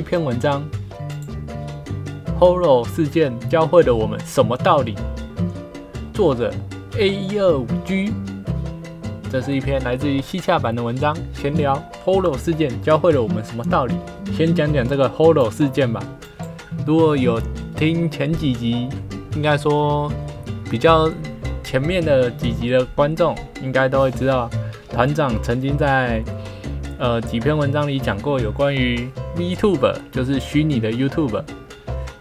一篇文章，Holo 事件教会了我们什么道理？作者 A 一二五 G，这是一篇来自于西洽版的文章，闲聊 Holo 事件教会了我们什么道理？先讲讲这个 Holo 事件吧。如果有听前几集，应该说比较前面的几集的观众，应该都会知道，团长曾经在呃几篇文章里讲过有关于 VTube，就是虚拟的 YouTube。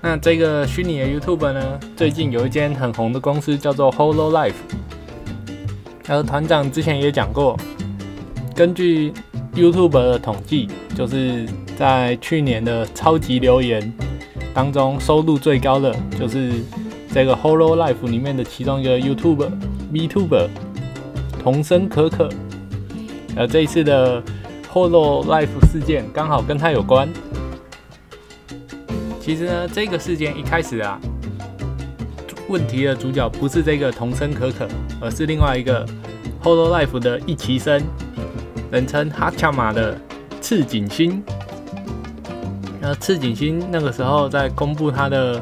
那这个虚拟的 YouTube 呢，最近有一间很红的公司叫做 Holo Life。而团长之前也讲过，根据 YouTube 的统计，就是在去年的超级留言。当中收入最高的就是这个 Holo Life 里面的其中一个 YouTuber VTuber 童声可可，而这一次的 Holo Life 事件刚好跟他有关。其实呢，这个事件一开始啊，问题的主角不是这个童声可可，而是另外一个 Holo Life 的一期生，人称哈恰马的赤井星。那赤井星那个时候在公布他的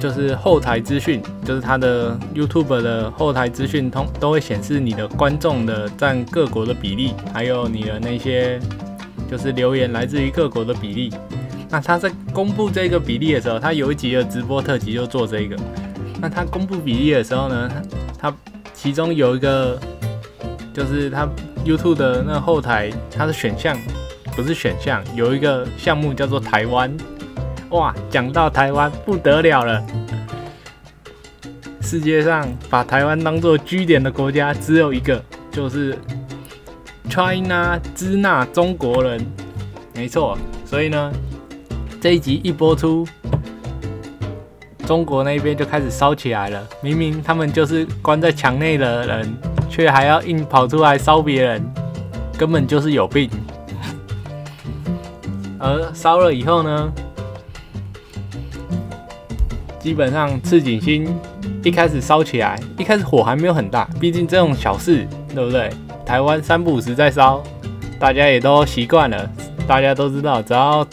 就是后台资讯，就是他的 YouTube 的后台资讯通都会显示你的观众的占各国的比例，还有你的那些就是留言来自于各国的比例。那他在公布这个比例的时候，他有一集的直播特辑就做这个。那他公布比例的时候呢，他其中有一个就是他 YouTube 的那后台它的选项。不是选项，有一个项目叫做台湾。哇，讲到台湾不得了了！世界上把台湾当做居点的国家只有一个，就是 China 支那中国人。没错，所以呢，这一集一播出，中国那边就开始烧起来了。明明他们就是关在墙内的人，却还要硬跑出来烧别人，根本就是有病。而烧了以后呢，基本上赤井星一开始烧起来，一开始火还没有很大，毕竟这种小事，对不对？台湾三不五时在烧，大家也都习惯了，大家都知道，只要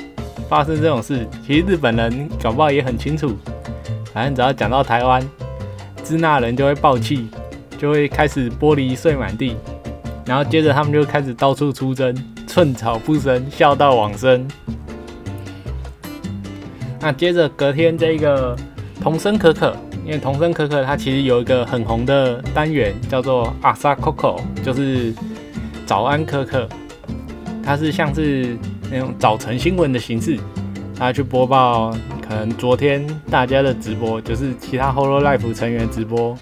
发生这种事，其实日本人搞不好也很清楚，反正只要讲到台湾，支那人就会爆气，就会开始玻璃碎满地，然后接着他们就开始到处出征。寸草不生，笑到往生。那接着隔天这个童声可可，因为童声可可它其实有一个很红的单元叫做阿萨 Coco，就是早安可可，它是像是那种早晨新闻的形式，它去播报可能昨天大家的直播，就是其他 Holo Life 成员直播，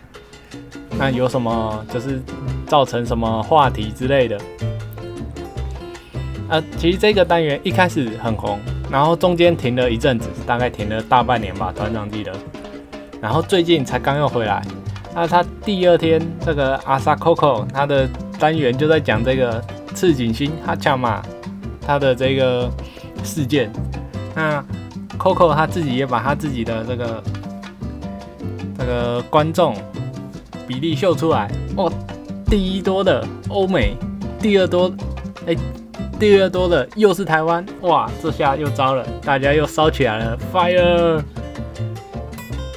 那有什么就是造成什么话题之类的。呃，其实这个单元一开始很红，然后中间停了一阵子，大概停了大半年吧，团长记得。然后最近才刚又回来。那他第二天，这个阿萨 Coco 他的单元就在讲这个赤井星哈恰嘛他的这个事件。那 Coco 他自己也把他自己的这个这个观众比例秀出来哦，第一多的欧美，第二多哎。第二多的又是台湾，哇，这下又糟了，大家又烧起来了，fire！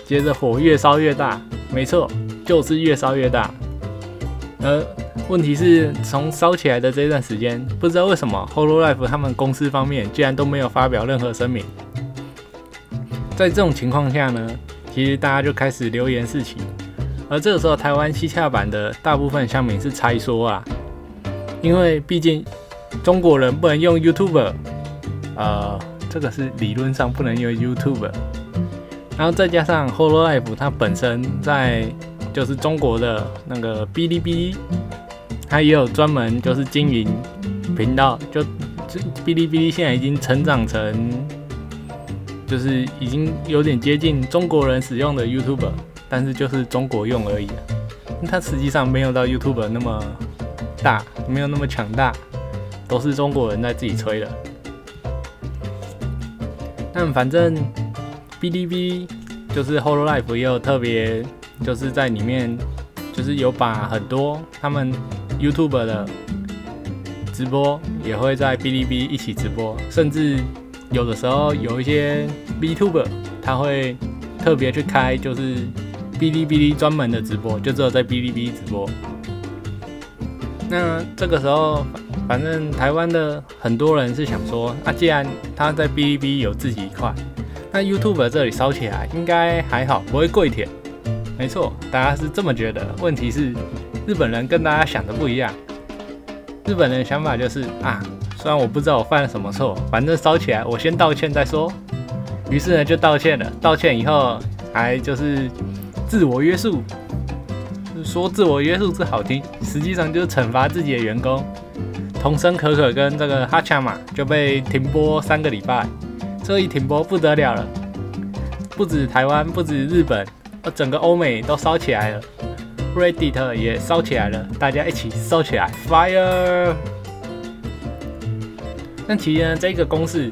接着火越烧越大，没错，就是越烧越大。而问题是从烧起来的这段时间，不知道为什么 Holo Life 他们公司方面竟然都没有发表任何声明。在这种情况下呢，其实大家就开始流言四起。而这个时候，台湾西洽版的大部分乡民是猜说啊，因为毕竟。中国人不能用 YouTube，呃，这个是理论上不能用 YouTube。然后再加上 Holo Life 它本身在就是中国的那个哔哩哔哩，它也有专门就是经营频道，就哔哩哔哩现在已经成长成，就是已经有点接近中国人使用的 YouTube，但是就是中国用而已。它实际上没有到 YouTube 那么大，没有那么强大，都是中国人在自己吹的。但反正哔哩哔哩就是 h o l o Life 也有特别，就是在里面就是有把很多他们 YouTube 的直播也会在哔哩哔哩一起直播，甚至有的时候有一些 VTuber 他会特别去开就是。哔哩哔哩专门的直播，就只有在哔哩哔哩直播。那这个时候，反正台湾的很多人是想说，啊，既然他在哔哩哔哩有自己一块，那 YouTube 这里烧起来应该还好，不会跪舔。没错，大家是这么觉得。问题是，日本人跟大家想的不一样。日本人想法就是啊，虽然我不知道我犯了什么错，反正烧起来我先道歉再说。于是呢，就道歉了。道歉以后，还就是。自我约束，说自我约束是好听，实际上就是惩罚自己的员工。童声可可跟这个哈恰嘛就被停播三个礼拜，这一停播不得了了，不止台湾，不止日本，整个欧美都烧起来了，Reddit 也烧起来了，大家一起烧起来，Fire！那其实呢，这个公式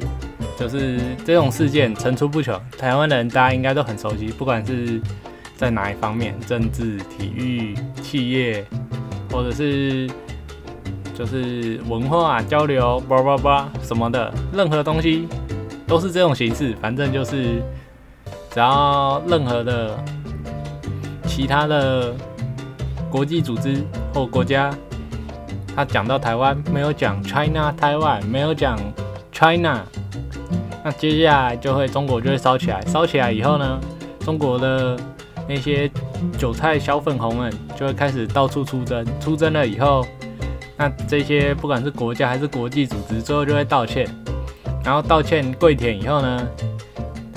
就是这种事件层出不穷，台湾人大家应该都很熟悉，不管是。在哪一方面？政治、体育、企业，或者是就是文化交流，叭叭叭什么的，任何东西都是这种形式。反正就是，只要任何的其他的国际组织或国家，他讲到台湾，没有讲 China 台湾，没有讲 China，那接下来就会中国就会烧起来。烧起来以后呢，中国的。那些韭菜小粉红们就会开始到处出征，出征了以后，那这些不管是国家还是国际组织，最后就会道歉，然后道歉跪舔以后呢，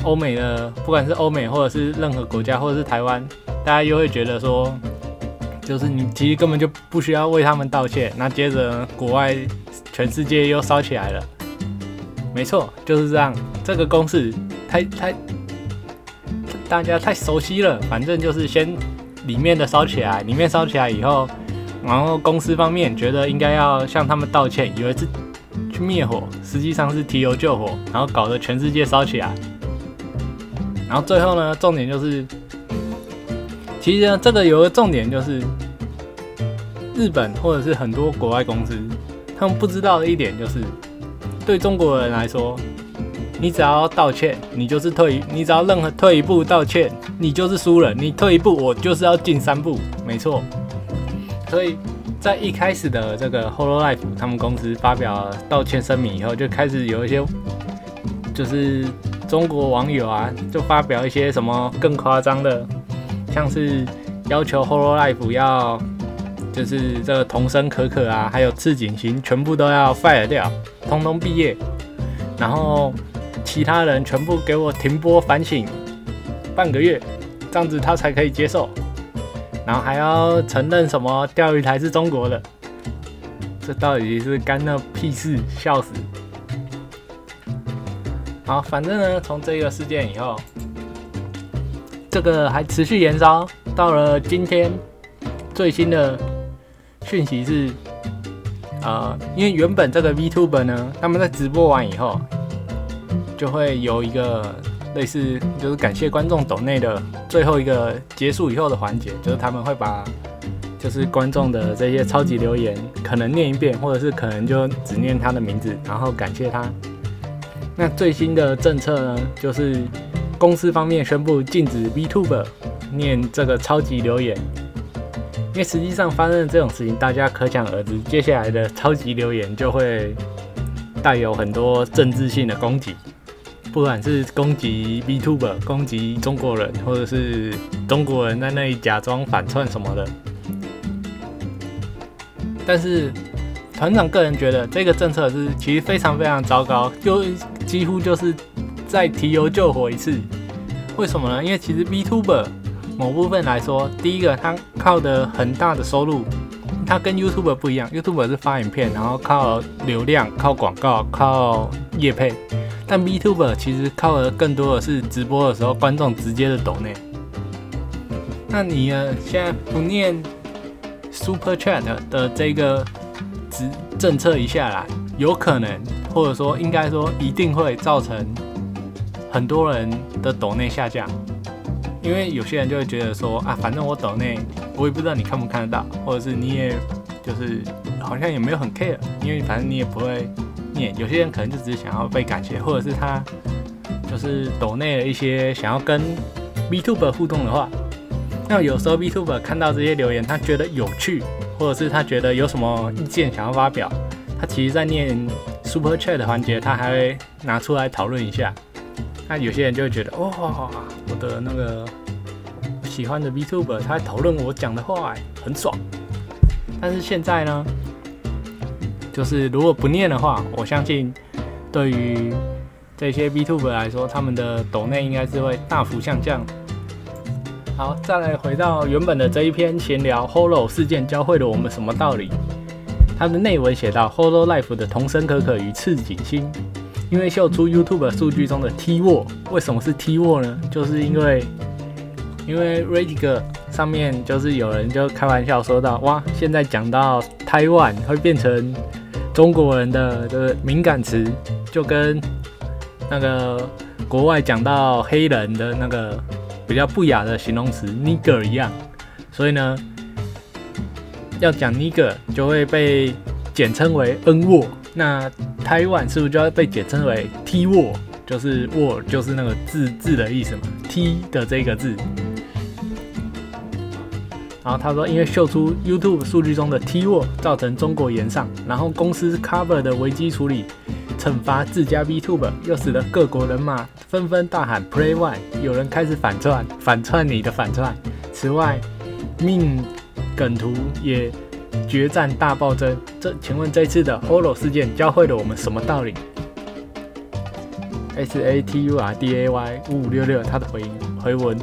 欧美的不管是欧美或者是任何国家或者是台湾，大家又会觉得说，就是你其实根本就不需要为他们道歉。那接着国外全世界又烧起来了，没错，就是这样，这个公式太太。大家太熟悉了，反正就是先里面的烧起来，里面烧起来以后，然后公司方面觉得应该要向他们道歉，以为是去灭火，实际上是提油救火，然后搞得全世界烧起来。然后最后呢，重点就是，其实呢，这个有个重点就是，日本或者是很多国外公司，他们不知道的一点就是，对中国人来说。你只要道歉，你就是退；你只要任何退一步道歉，你就是输了。你退一步，我就是要进三步，没错。所以在一开始的这个 Hololive 他们公司发表道歉声明以后，就开始有一些就是中国网友啊，就发表一些什么更夸张的，像是要求 Hololive 要就是这个童声可可啊，还有赤井行全部都要 fire 掉，通通毕业，然后。其他人全部给我停播反省半个月，这样子他才可以接受。然后还要承认什么钓鱼台是中国的，这到底是干那屁事？笑死！好，反正呢，从这个事件以后，这个还持续延烧，到了今天最新的讯息是，呃，因为原本这个 VTuber 呢，他们在直播完以后。就会有一个类似，就是感谢观众抖内的最后一个结束以后的环节，就是他们会把就是观众的这些超级留言可能念一遍，或者是可能就只念他的名字，然后感谢他。那最新的政策呢，就是公司方面宣布禁止 VTuber 念这个超级留言，因为实际上发生这种事情，大家可想而知，接下来的超级留言就会带有很多政治性的攻击。不管是攻击 B Tuber、攻击中国人，或者是中国人在那里假装反串什么的，但是团长个人觉得这个政策是其实非常非常糟糕，就几乎就是再提油救火一次。为什么呢？因为其实 B Tuber 某部分来说，第一个他靠的很大的收入，他跟 YouTube 不一样，YouTube 是发影片，然后靠流量、靠广告、靠业配，但 YouTube 其实靠的更多的是直播的时候观众直接的抖内。那你呃？现在不念 Super Chat 的这个政政策一下来，有可能，或者说应该说一定会造成很多人的抖内下降。因为有些人就会觉得说啊，反正我抖内，我也不知道你看不看得到，或者是你也就是好像也没有很 care，因为反正你也不会有些人可能就只是想要被感谢，或者是他就是抖内了一些想要跟 B t u b e 互动的话。那有时候 B t u b e 看到这些留言，他觉得有趣，或者是他觉得有什么意见想要发表，他其实在念 Super Chat 的环节，他还会拿出来讨论一下。那有些人就会觉得，哇，我的那个喜欢的 VTuber，他讨论我讲的话，很爽。但是现在呢，就是如果不念的话，我相信对于这些 VTuber 来说，他们的抖内应该是会大幅下降。好，再来回到原本的这一篇闲聊，Hollow 事件教会了我们什么道理？它的内文写到：Hollow Life 的童声可可与赤井星。因为秀出 YouTube 数据中的 T 沃，为什么是 T 沃呢？就是因为因为 r a t i g 上面就是有人就开玩笑说到，哇，现在讲到台湾会变成中国人的的敏感词，就跟那个国外讲到黑人的那个比较不雅的形容词 nigger 一样，所以呢，要讲 nigger 就会被简称为 N 沃。那台湾是不是就要被简称为 T 沃？就是沃，就是那个字字的意思嘛？T 的这个字。然后他说，因为秀出 YouTube 数据中的 T word 造成中国延上，然后公司 Cover 的危机处理惩罚自家 v t u b e 又使得各国人马纷纷大喊 Play One，有人开始反串，反串你的反串。此外，命梗图也。决战大暴增，这请问这次的 Holo 事件教会了我们什么道理？S A T U R D A Y 五五六六，他的回应回文，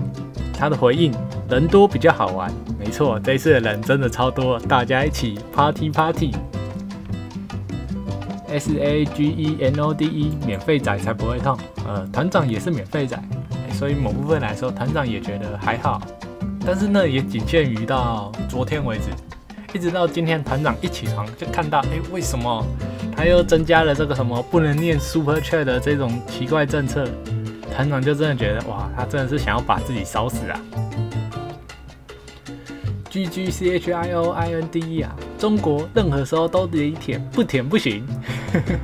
他的回应，人多比较好玩，没错，这次的人真的超多，大家一起 Party Party。S A G E N O D E，免费仔才不会痛，呃，团长也是免费仔，所以某部分来说，团长也觉得还好，但是呢，也仅限于到昨天为止。一直到今天，团长一起床就看到，哎，为什么他又增加了这个什么不能念 Super Chat 的这种奇怪政策？团长就真的觉得，哇，他真的是想要把自己烧死啊！G G C H I O I N D E 啊，中国任何时候都得舔，不舔不行。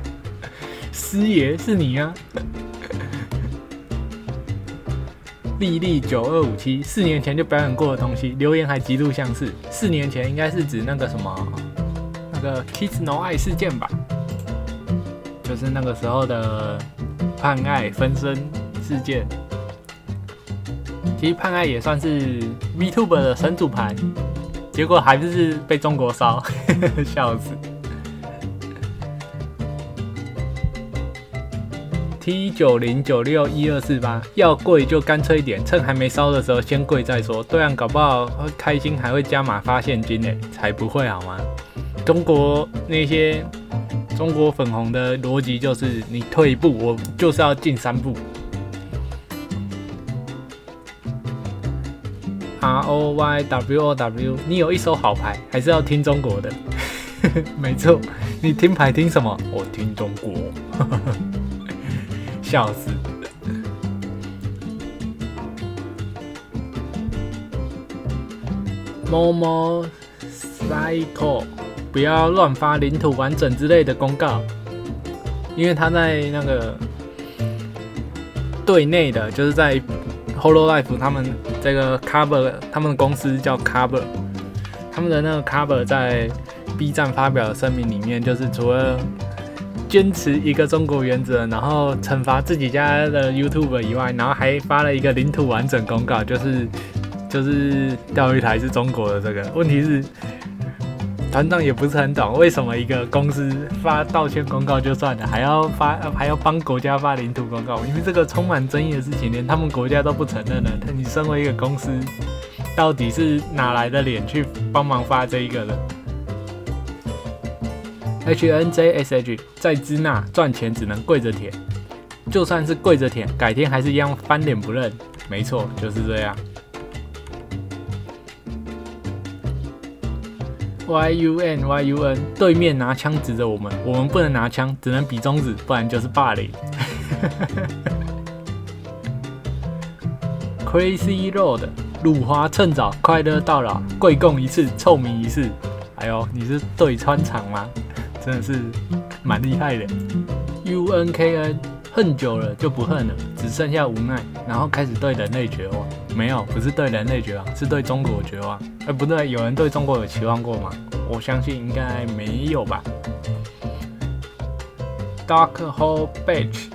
师爷是你啊！丽丽九二五七，四年前就表演过的东西，留言还极度相似。四年前应该是指那个什么，那个 Kiss No 爱事件吧，就是那个时候的判爱分身事件。其实判爱也算是 VTube 的神主牌，结果还是被中国烧，笑死。T 九零九六一二四八，要贵就干脆一点，趁还没烧的时候先贵再说。对岸搞不好会开心，还会加码发现金呢，才不会好吗？中国那些中国粉红的逻辑就是，你退一步，我就是要进三步。R O Y W O W，你有一手好牌，还是要听中国的？没错，你听牌听什么？我听中国。笑死！某某 cycle，不要乱发领土完整之类的公告，因为他在那个队内的，就是在 Holo Life 他们这个 Cover，他们的公司叫 Cover，他们的那个 Cover 在 B 站发表声明里面，就是除了坚持一个中国原则，然后惩罚自己家的 YouTube 以外，然后还发了一个领土完整公告，就是就是钓鱼台是中国的这个。问题是团长也不是很懂，为什么一个公司发道歉公告就算了，还要发还要帮国家发领土公告？因为这个充满争议的事情，连他们国家都不承认了。你身为一个公司，到底是哪来的脸去帮忙发这一个的？HNJSH 在支那赚钱只能跪着舔，就算是跪着舔，改天还是一样翻脸不认。没错，就是这样。YUN YUN 对面拿枪指着我们，我们不能拿枪，只能比中指，不然就是霸凌。Crazy Road 鲁华趁早，快乐到老，跪供一次，臭名一世。哎呦，你是对穿肠吗？真的是蛮厉害的。UNKN 恨久了就不恨了，只剩下无奈，然后开始对人类绝望。没有，不是对人类绝望，是对中国绝望。哎，不对，有人对中国有期望过吗？我相信应该没有吧。Dark Hole Beach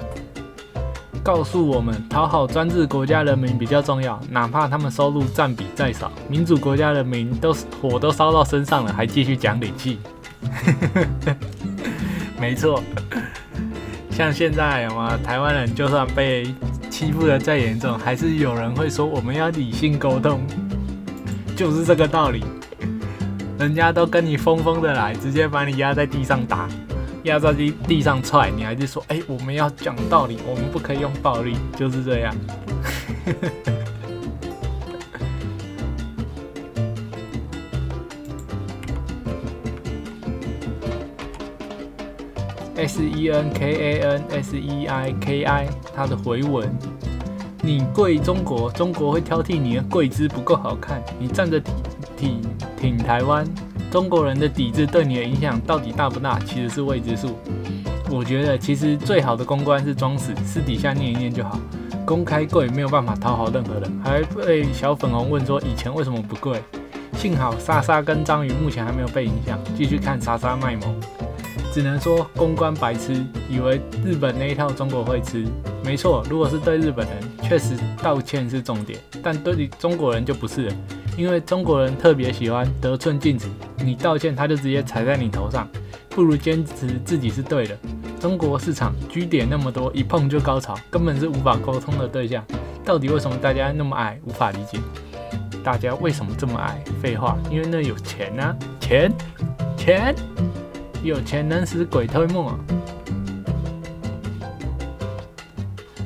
告诉我们，讨好专制国家人民比较重要，哪怕他们收入占比再少。民主国家人民都火都烧到身上了，还继续讲理气。没错，像现在嘛，台湾人就算被。欺负的再严重，还是有人会说我们要理性沟通，就是这个道理。人家都跟你疯疯的来，直接把你压在地上打，压在地地上踹，你还是说，哎，我们要讲道理，我们不可以用暴力，就是这样。S E N K A N S E I K I，它的回文：你跪中国，中国会挑剔你的跪姿不够好看；你站着挺挺挺台湾，中国人的抵制对你的影响到底大不大？其实是未知数。我觉得其实最好的公关是装死，私底下念一念就好。公开跪没有办法讨好任何人，还被小粉红问说以前为什么不跪？幸好莎莎跟章鱼目前还没有被影响，继续看莎莎卖萌。只能说公关白痴，以为日本那一套中国会吃。没错，如果是对日本人，确实道歉是重点，但对中国人就不是了，因为中国人特别喜欢得寸进尺，你道歉他就直接踩在你头上，不如坚持自己是对的。中国市场居点那么多，一碰就高潮，根本是无法沟通的对象。到底为什么大家那么矮？无法理解。大家为什么这么矮？废话，因为那有钱啊，钱，钱。有钱能使鬼推磨，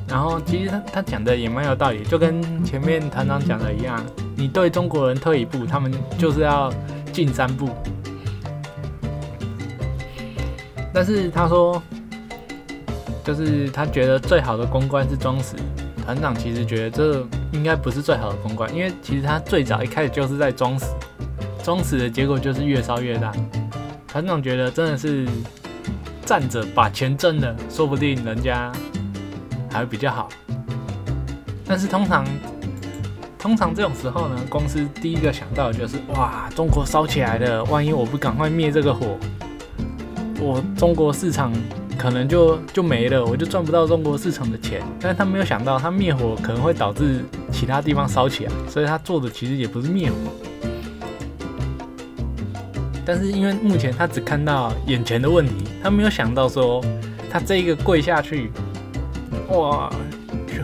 然后其实他他讲的也蛮有道理，就跟前面团长讲的一样，你对中国人退一步，他们就是要进三步。但是他说，就是他觉得最好的公关是装死。团长其实觉得这应该不是最好的公关，因为其实他最早一开始就是在装死，装死的结果就是越烧越大。团长觉得真的是站着把钱挣了，说不定人家还会比较好。但是通常，通常这种时候呢，公司第一个想到的就是哇，中国烧起来了，万一我不赶快灭这个火，我中国市场可能就就没了，我就赚不到中国市场的钱。但是他没有想到，他灭火可能会导致其他地方烧起来，所以他做的其实也不是灭火。但是因为目前他只看到眼前的问题，他没有想到说他这一个跪下去，哇，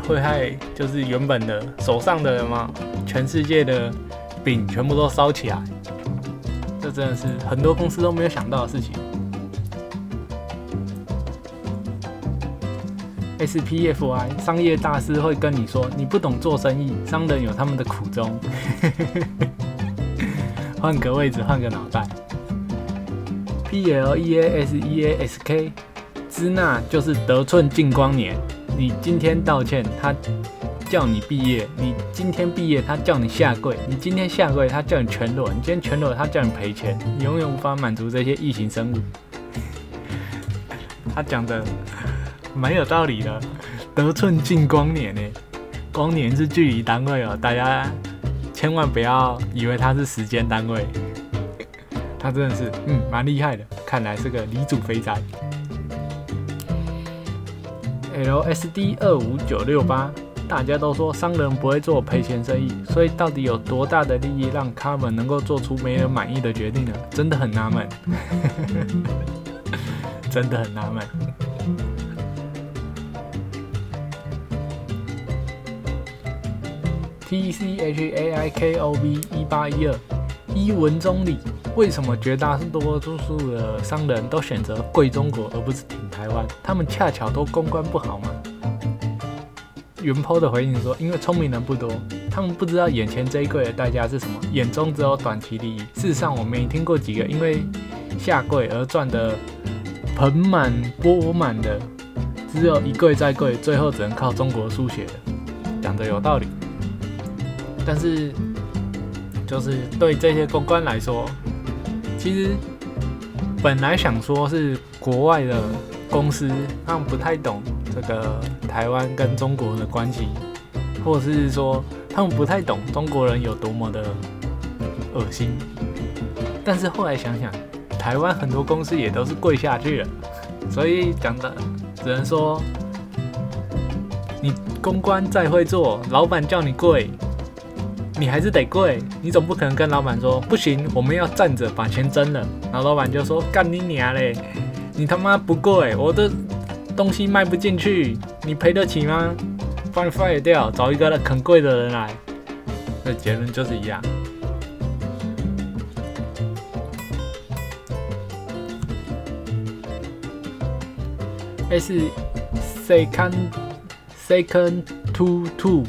会害就是原本的手上的人吗？全世界的饼全部都烧起来，这真的是很多公司都没有想到的事情。SPFI 商业大师会跟你说，你不懂做生意，商人有他们的苦衷。换个位置，换个脑袋。P L E A S E A S K，支那就是得寸进光年。你今天道歉，他叫你毕业；你今天毕业，他叫你下跪；你今天下跪，他叫你全裸；你今天全裸，他叫你赔钱。你永远无法满足这些异形生物。他讲的蛮有道理的，得寸进光年呢？光年是距离单位哦，大家千万不要以为它是时间单位。他真的是，嗯，蛮厉害的，看来是个离主肥宅。LSD 二五九六八，大家都说商人不会做赔钱生意，所以到底有多大的利益让他们能够做出没人满意的决定呢？真的很纳闷，真的很纳闷。T C H A I K O V 一八一二，一文中理，为什么绝大多数的商人都选择跪中国而不是挺台湾？他们恰巧都公关不好吗？云抛的回应说：“因为聪明人不多，他们不知道眼前这一跪的代价是什么，眼中只有短期利益。事实上，我没听过几个因为下跪而赚得盆满钵满的，只有一跪再跪，最后只能靠中国输血。讲的有道理，但是就是对这些公关来说，其实本来想说是国外的公司，他们不太懂。”这个台湾跟中国的关系，或者是说他们不太懂中国人有多么的恶心，但是后来想想，台湾很多公司也都是跪下去了，所以讲的只能说，你公关再会做，老板叫你跪，你还是得跪，你总不可能跟老板说不行，我们要站着把钱挣了，然后老板就说干你娘嘞，你他妈不跪，我的。东西卖不进去，你赔得起吗？把你 fire 掉，找一个肯贵的人来。那结论就是一样。S second second to two，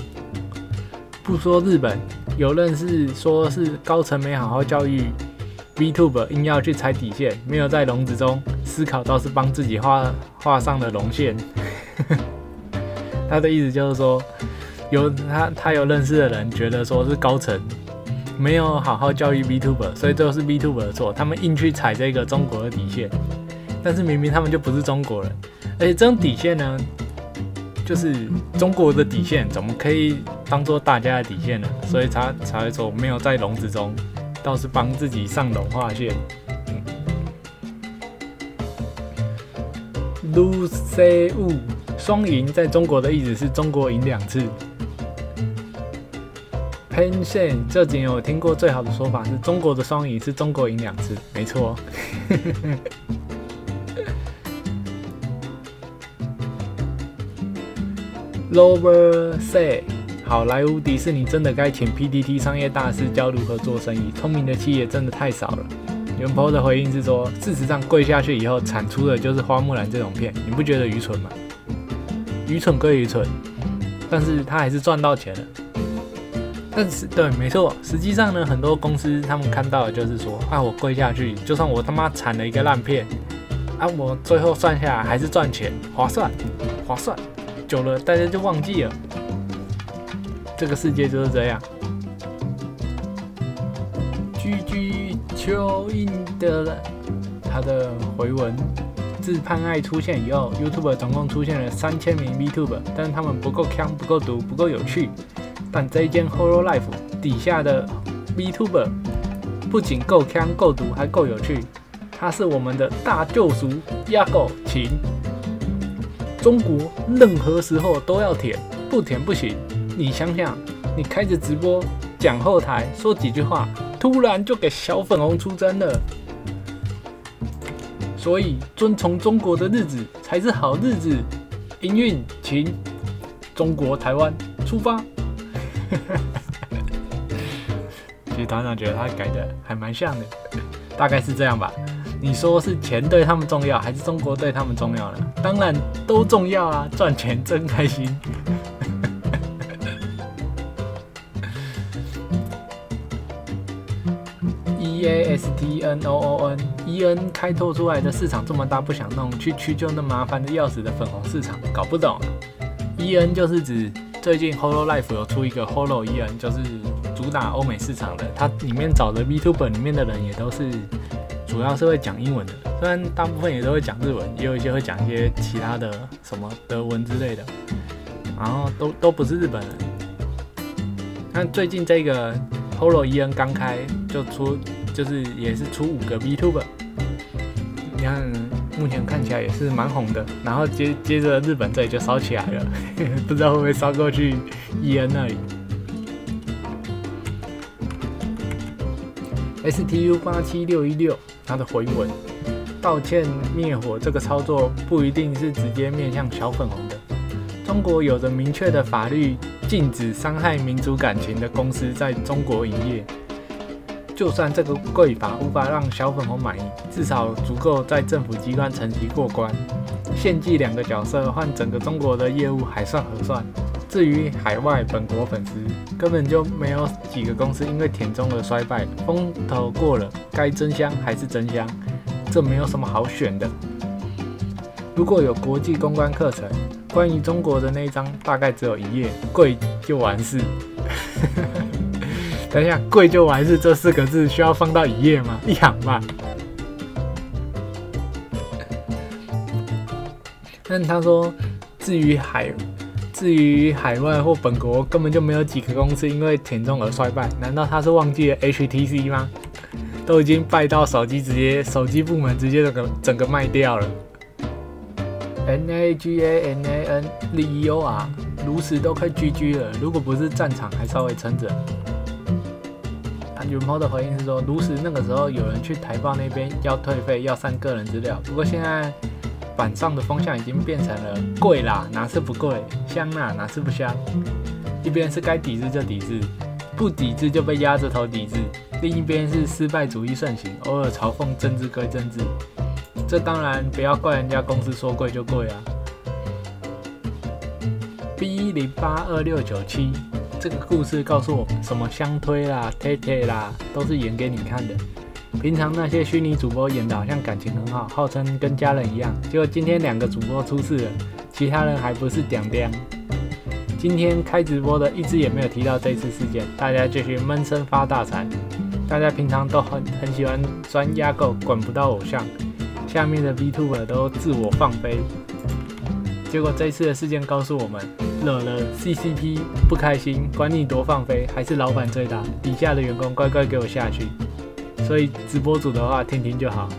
不说日本，有人是说是高层没好好教育 VTube，硬要去踩底线，没有在笼子中。思考倒是帮自己画画上了龙线，他的意思就是说，有他他有认识的人觉得说是高层没有好好教育 Vtuber，所以都是 Vtuber 的错，他们硬去踩这个中国的底线，但是明明他们就不是中国人，而且这种底线呢，就是中国的底线，怎么可以当做大家的底线呢？所以才才会说没有在笼子中，倒是帮自己上笼画线。Lucy Wu 双赢在中国的意思是中国赢两次。Pension 这几年我听过最好的说法是中国的双赢是中国赢两次，没错。Lower say 好莱坞迪士尼真的该请 PDT 商业大师教如何做生意，聪明的企业真的太少了。元坡的回应是说，事实上跪下去以后产出的就是花木兰这种片，你不觉得愚蠢吗？愚蠢归愚蠢，但是他还是赚到钱了。但是对，没错，实际上呢，很多公司他们看到的就是说，啊，我跪下去，就算我他妈产了一个烂片，啊，我最后算下来还是赚钱，划算，划算。久了大家就忘记了，这个世界就是这样。居居。秋印的他的回文，自潘爱出现以后，YouTube 总共出现了三千名 YouTuber，但是他们不够强、不够毒、不够有趣。但这一间 Horror Life 底下的 YouTuber 不仅够强、够毒，还够有趣。他是我们的大救赎，压狗请。中国任何时候都要舔，不舔不行。你想想，你开着直播讲后台说几句话。突然就给小粉红出征了，所以遵从中国的日子才是好日子。营运，请中国台湾出发。其实团长觉得他改的还蛮像的，大概是这样吧。你说是钱对他们重要，还是中国对他们重要呢？当然都重要啊，赚钱真开心。E A S T N O O N E N 开拓出来的市场这么大，不想弄，去区就那麻烦的要死的粉红市场，搞不懂。E N 就是指最近 Holo Life 有出一个 Holo E N，就是主打欧美市场的，它里面找的 VTuber 里面的人也都是主要是会讲英文的，虽然大部分也都会讲日文，也有一些会讲一些其他的什么德文之类的，然后都都不是日本人。但最近这个 Holo E N 刚开就出。就是也是出五个 VTuber，你看目前看起来也是蛮红的，然后接接着日本这里就烧起来了，不知道会不会烧过去 EN 那里。STU 八七六一六他的回文道歉灭火这个操作不一定是直接面向小粉红的，中国有着明确的法律，禁止伤害民族感情的公司在中国营业。就算这个贵法无法让小粉红满意，至少足够在政府机关层级过关。献祭两个角色换整个中国的业务还算合算。至于海外本国粉丝，根本就没有几个公司因为田中而衰败。风头过了，该真香还是真香，这没有什么好选的。如果有国际公关课程，关于中国的那一章大概只有一页，贵就完事。等一下，贵就完事这四个字需要放到一页吗？一行吧。但他说，至于海，至于海外或本国，根本就没有几个公司因为田中而衰败。难道他是忘记了 HTC 吗？都已经败到手机直接手机部门直接整个整个卖掉了。N A G A N A N L E O R，炉石都快 G G 了。如果不是战场还稍微撑着，啊，云猫的回应是说，如此那个时候有人去台报那边要退费，要删个人资料。不过现在板上的风向已经变成了贵啦，哪是不贵？香啦，哪是不香？一边是该抵制就抵制，不抵制就被压着头抵制；另一边是失败主义盛行，偶尔嘲讽政治归政治。这当然不要怪人家公司说贵就贵啊。B 一零八二六九七这个故事告诉我们，什么相推啦、贴贴啦，都是演给你看的。平常那些虚拟主播演的好像感情很好，号称跟家人一样，结果今天两个主播出事了，其他人还不是屌屌。今天开直播的一直也没有提到这次事件，大家继续闷声发大财。大家平常都很很喜欢钻压垢，管不到偶像。下面的 v t u b e r 都自我放飞，结果这次的事件告诉我们，惹了 CCP 不开心，管你多放飞，还是老板最大，底下的员工乖乖给我下去。所以直播组的话，听听就好。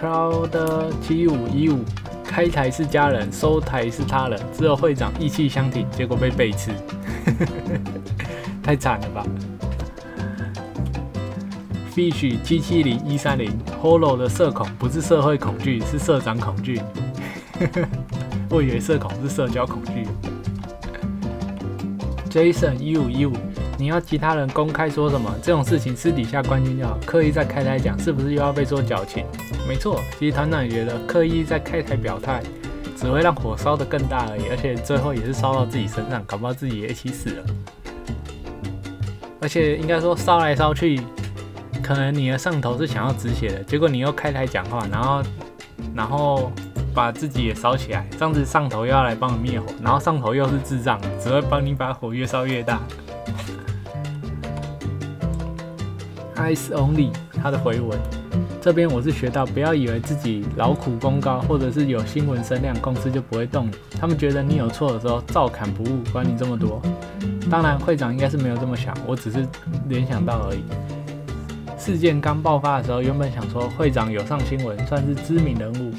Cloud 七五一五，开台是家人，收台是他人，只有会长意气相挺，结果被背刺，太惨了吧！Fish 七七零一三零，Holo 的社恐不是社会恐惧，是社长恐惧。我以为社恐是社交恐惧。Jason 一五一五，你要其他人公开说什么？这种事情私底下关心就好，刻意在开台讲，是不是又要被说矫情？没错，其实团长也觉得刻意在开台表态，只会让火烧得更大而已，而且最后也是烧到自己身上，搞不好自己也一起死了。而且应该说烧来烧去。可能你的上头是想要止血的，结果你又开台讲话，然后，然后把自己也烧起来，这样子上头又要来帮你灭火，然后上头又是智障，只会帮你把火越烧越大。Ice Only 他的回文，这边我是学到，不要以为自己劳苦功高，或者是有新闻声量，公司就不会动你。他们觉得你有错的时候，照砍不误，管你这么多。当然，会长应该是没有这么想，我只是联想到而已。事件刚爆发的时候，原本想说会长有上新闻，算是知名人物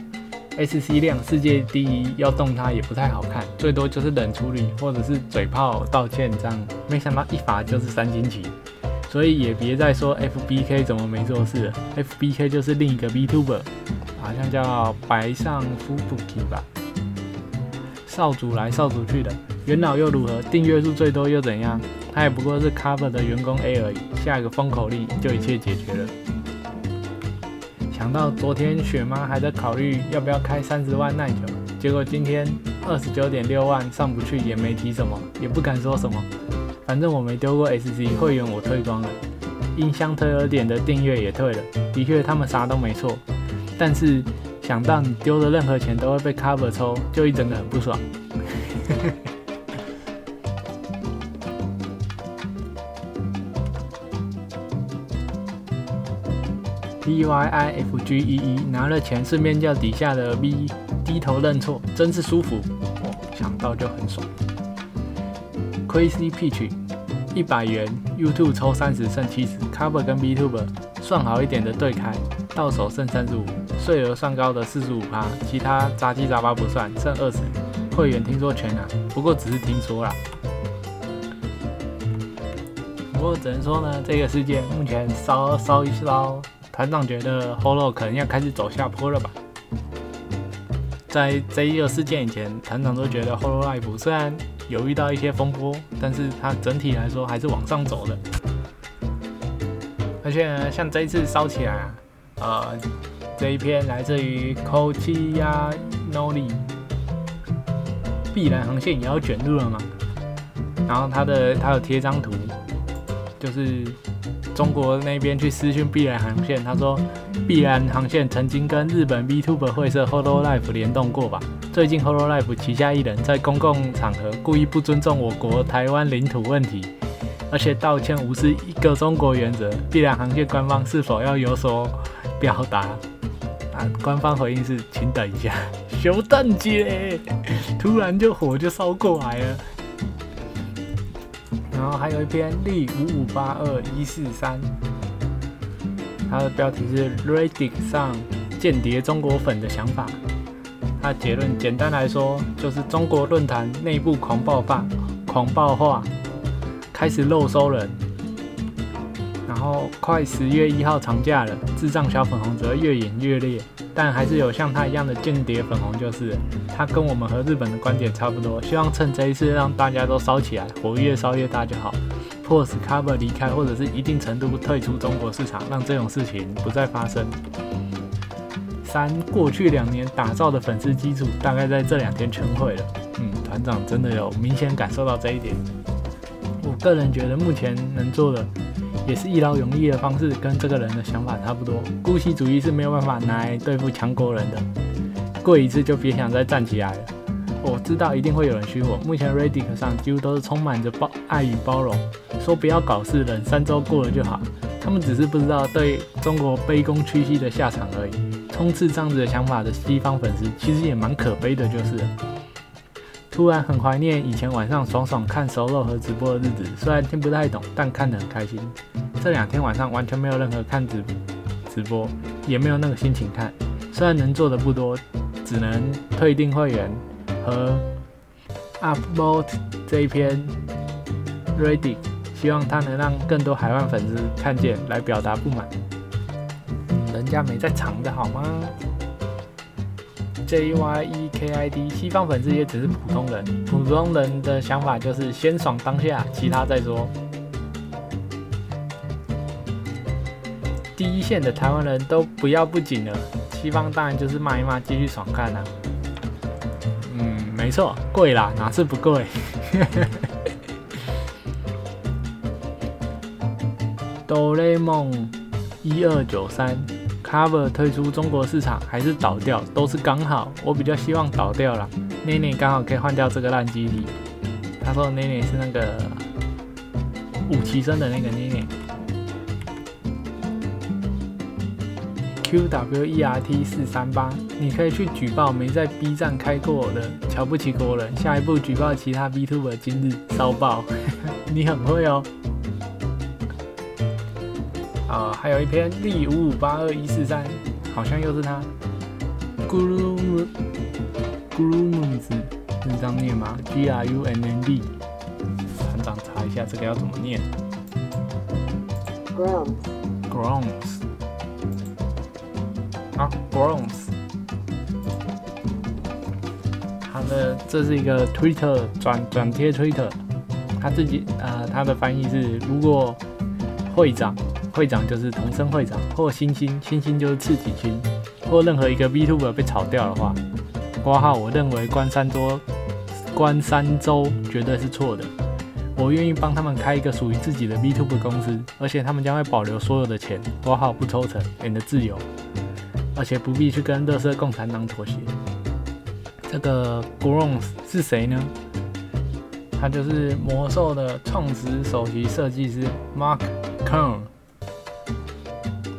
，SC 量世界第一，要动他也不太好看，最多就是冷处理或者是嘴炮道歉这样。没想到一罚就是三星旗，所以也别再说 FBK 怎么没做事了，FBK 就是另一个 VTuber，好像叫白上夫布奇吧，少主来少主去的，元老又如何？订阅数最多又怎样？他也不过是 Cover 的员工 A 而已，下一个封口令就一切解决了。想到昨天雪妈还在考虑要不要开三十万耐久，结果今天二十九点六万上不去也没提什么，也不敢说什么。反正我没丢过 SC 会员，我退光了。音箱推了点的订阅也退了，的确他们啥都没错。但是想到你丢的任何钱都会被 Cover 抽，就一整个很不爽。D Y I F G E E 拿了钱，顺便叫底下的 V 低头认错，真是舒服。我想到就很爽。Crazy Peach 一百元，YouTube 抽三十剩七十，Cover 跟 VTuber 算好一点的对开，到手剩三十五，税额算高的四十五趴，其他杂七杂八不算，剩二十。会员听说全拿，不过只是听说啦。不过只能说呢，这个世界目前烧烧一烧。团长觉得 Holo 可能要开始走下坡了吧？在这一个事件以前，团长都觉得 Holo Life 虽然有遇到一些风波，但是它整体来说还是往上走的。而且呢，像这一次烧起来啊，呃，这一篇来自于 Kochiya Noli，碧蓝航线也要卷入了嘛。然后他的他有贴张图，就是中国那边去私讯碧蓝航线，他说碧蓝航线曾经跟日本 VTuber 会社 Hololive 联动过吧？最近 Hololive 旗下艺人，在公共场合故意不尊重我国台湾领土问题。而且道歉无视一个中国原则，必然航线官方是否要有所表达？啊，官方回应是，请等一下，熊蛋姐，突然就火就烧过来了。然后还有一篇例五五八二一四三，它的标题是 Reddit 上间谍中国粉的想法。它结论简单来说，就是中国论坛内部狂暴化，狂暴化。开始漏收人，然后快十月一号长假了，智障小粉红则越演越烈，但还是有像他一样的间谍粉红，就是他跟我们和日本的观点差不多，希望趁这一次让大家都烧起来，火越烧越大就好，迫使 Cover 离开或者是一定程度退出中国市场，让这种事情不再发生。三过去两年打造的粉丝基础，大概在这两天全毁了。嗯，团长真的有明显感受到这一点。我个人觉得，目前能做的也是一劳永逸的方式，跟这个人的想法差不多。姑息主义是没有办法拿来对付强国人的，跪一次就别想再站起来了。我知道一定会有人虚我，目前 Reddit 上几乎都是充满着包爱与包容，说不要搞事，等三周过了就好。他们只是不知道对中国卑躬屈膝的下场而已。充斥这样子的想法的西方粉丝，其实也蛮可悲的，就是。突然很怀念以前晚上爽爽看熟肉和直播的日子，虽然听不太懂，但看得很开心。这两天晚上完全没有任何看直直播，也没有那个心情看。虽然能做的不多，只能退订会员和 upload 这一篇 ready，希望他能让更多海外粉丝看见，来表达不满。人家没在藏的好吗？J Y E K I D，西方粉丝也只是普通人，普通人的想法就是先爽当下，其他再说。第一线的台湾人都不要不紧了，西方当然就是骂一骂，继续爽看啦。嗯，没错，贵啦，哪次不贵？哆啦 A 梦一二九三。Cover 退出中国市场还是倒掉，都是刚好。我比较希望倒掉了，内内刚好可以换掉这个烂机体。他说内内是那个武奇生的那个内内。QWERT 四三八，你可以去举报没在 B 站开过的瞧不起国人，下一步举报其他 B Two 的今日骚爆，你很会哦。啊，还有一篇 D 五五八二一四三，好像又是他。Guru Grumans 是这样念吗？G R U N N D。团长查一下这个要怎么念。Grounds。Grounds。啊，Grounds。他的这是一个 Twitter 转转贴 Twitter，他自己啊，他的翻译是如果会长。会长就是同生会长，或星星，星星就是赤体群，或任何一个 VTuber 被炒掉的话，挂号，我认为关山多，关山州绝对是错的。我愿意帮他们开一个属于自己的 VTuber 公司，而且他们将会保留所有的钱，挂号不抽成，你的自由，而且不必去跟乐色共产党妥协。这个 Grons 是谁呢？他就是魔兽的创始首席设计师 Mark Kern。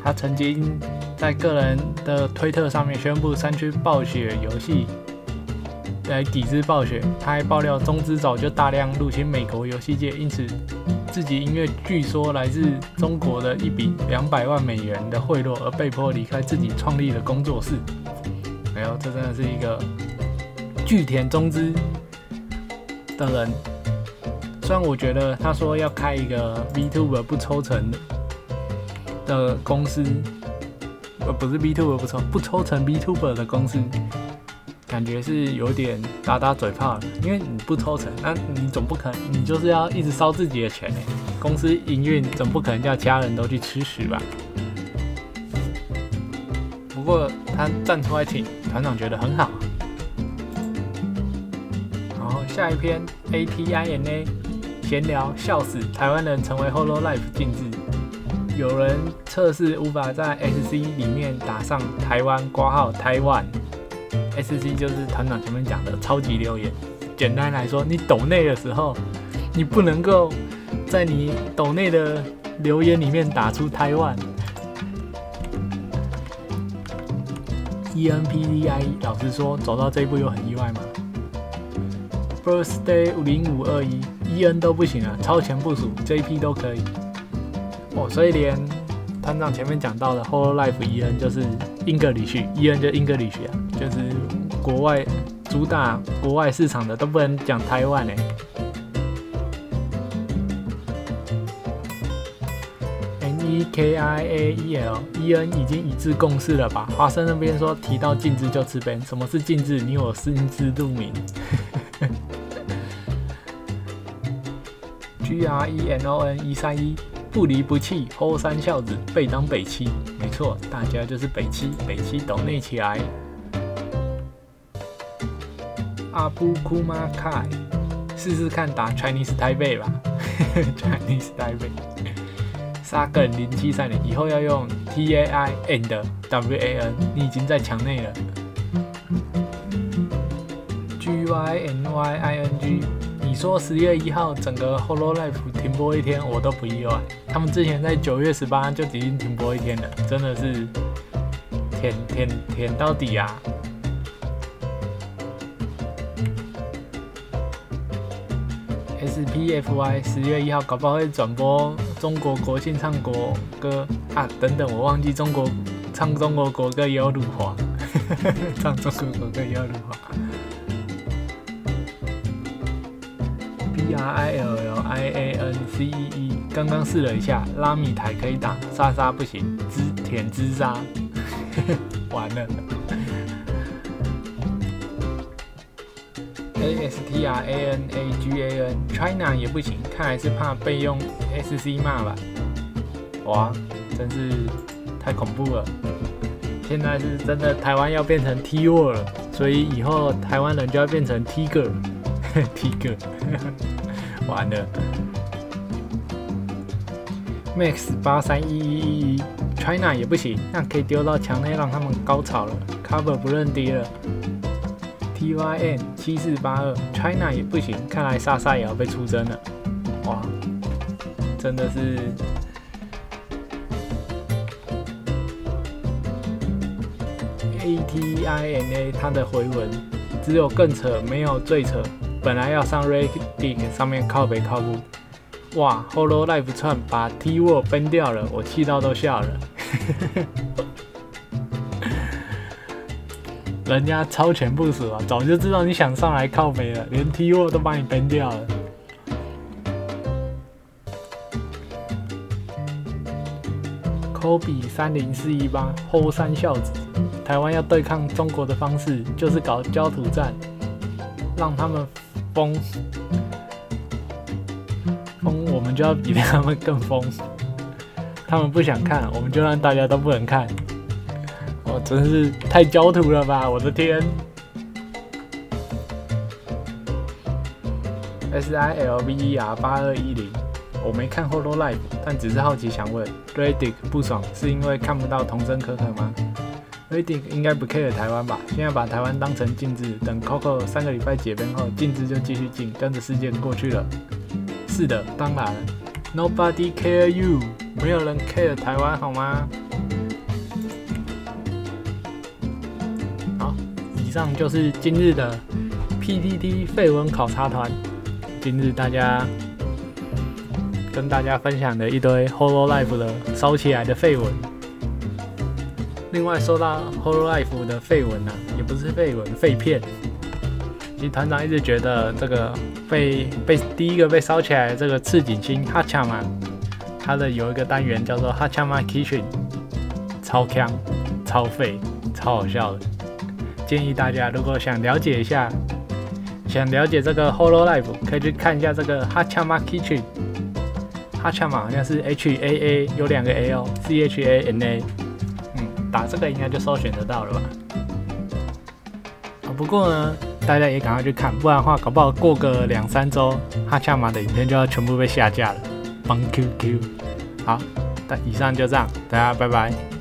他曾经在个人的推特上面宣布删去暴雪游戏，来抵制暴雪。他还爆料中资早就大量入侵美国游戏界，因此自己因为据说来自中国的一笔两百万美元的贿赂而被迫离开自己创立的工作室。哎呦，这真的是一个巨田中资的人。虽然我觉得他说要开一个 VTuber 不抽成的。公司，呃，不是 B Tuber 不抽不抽成 B Tuber 的公司，感觉是有点打打嘴炮了，因为你不抽成，那你总不可能，你就是要一直烧自己的钱哎。公司营运总不可能叫家人都去吃屎吧？不过他站出来挺，团长觉得很好。然后下一篇 A T I N A 闲聊，笑死，台湾人成为 HOLLO LIFE 禁制。有人测试无法在 S C 里面打上台湾挂号台湾，S C 就是团长前面讲的超级留言。简单来说，你抖内的时候，你不能够在你抖内的留言里面打出台湾。E N P D I，老实说，走到这一步又很意外吗？Birthday 零五二一，E N 都不行了，超前部署 J P 都可以。哦，所以连团长前面讲到的 Whole Life EN 就是英格里许，EN 就英格里许啊，就是国外主打国外市场的都不能讲台湾呢。N E K I A E L EN 已经一致共识了吧？华生那边说提到禁制就吃呗，什么是禁制？你我心知肚明。G R E N O N 一三一。不离不弃，后山孝子，被当北七，没错，大家就是北七，北七抖内起来。阿布库马凯，试试看打 Chinese Taipei 吧，Chinese Taipei。沙根零七三零，以后要用 T A I and W A N，你已经在墙内了。G Y N Y I N G。说十月一号整个 Hololive 停播一天，我都不意外。他们之前在九月十八就已经停播一天了，真的是舔舔舔到底啊！SPFY 十月一号搞不好会转播中国国庆唱国歌啊，等等，我忘记中国唱中国国歌也有辱华，唱中国国歌也有辱华。R I L L I A N C E E，刚刚试了一下，拉米台可以打，莎莎不行，兹舔兹莎，完了。A S T R A N A G A N，China 也不行，看来是怕被用 S C 骂吧？哇，真是太恐怖了！现在是真的，台湾要变成 T word 了，所以以后台湾人就要变成 T girl，T girl。完了，Max 八三一一一一，China 也不行，那可以丢到墙内让他们高潮了。Cover 不认爹了，TYN 七四八二，China 也不行，看来莎莎也要被出征了。哇，真的是，ATINA 它的回文只有更扯，没有最扯。本来要上上面靠北靠步，哇，Hololive 串把 T w o r 崩掉了，我气到都笑了。人家超前部署啊，早就知道你想上来靠北了，连 T w o r 都把你崩掉了。Kobe 三零四一八后山孝子，台湾要对抗中国的方式就是搞焦土战，让他们。疯疯，我们就要比他们更疯。他们不想看，我们就让大家都不能看。我真是太焦土了吧！我的天。S I L V E R 八二一零，我没看 Hololive，但只是好奇想问，Redick 不爽是因为看不到童声可可吗？Reddit 应该不 care 台湾吧？现在把台湾当成禁制，等 Coco 三个礼拜解封后，禁制就继续禁，跟着事件过去了。是的，当然，Nobody care you，没有人 care 台湾好吗？好，以上就是今日的 PDD 绯闻考察团。今日大家跟大家分享的一堆 Hololive 的烧起来的绯闻。另外，说到 Hololive 的绯闻呢，也不是废文，废片。其实团长一直觉得这个被被第一个被烧起来的这个赤井星哈恰嘛，它的有一个单元叫做哈恰嘛 Kitchen，超强、超废、超好笑的。建议大家如果想了解一下，想了解这个 Holo Life，可以去看一下这个 Hachama Kitchen。Hachama 好像是 H A A 有两个 A 哦，C H A N A。打这个应该就搜寻得到了吧？啊，不过呢，大家也赶快去看，不然的话，搞不好过个两三周，哈恰马的影片就要全部被下架了。帮 QQ。好，那以上就这样，大家拜拜。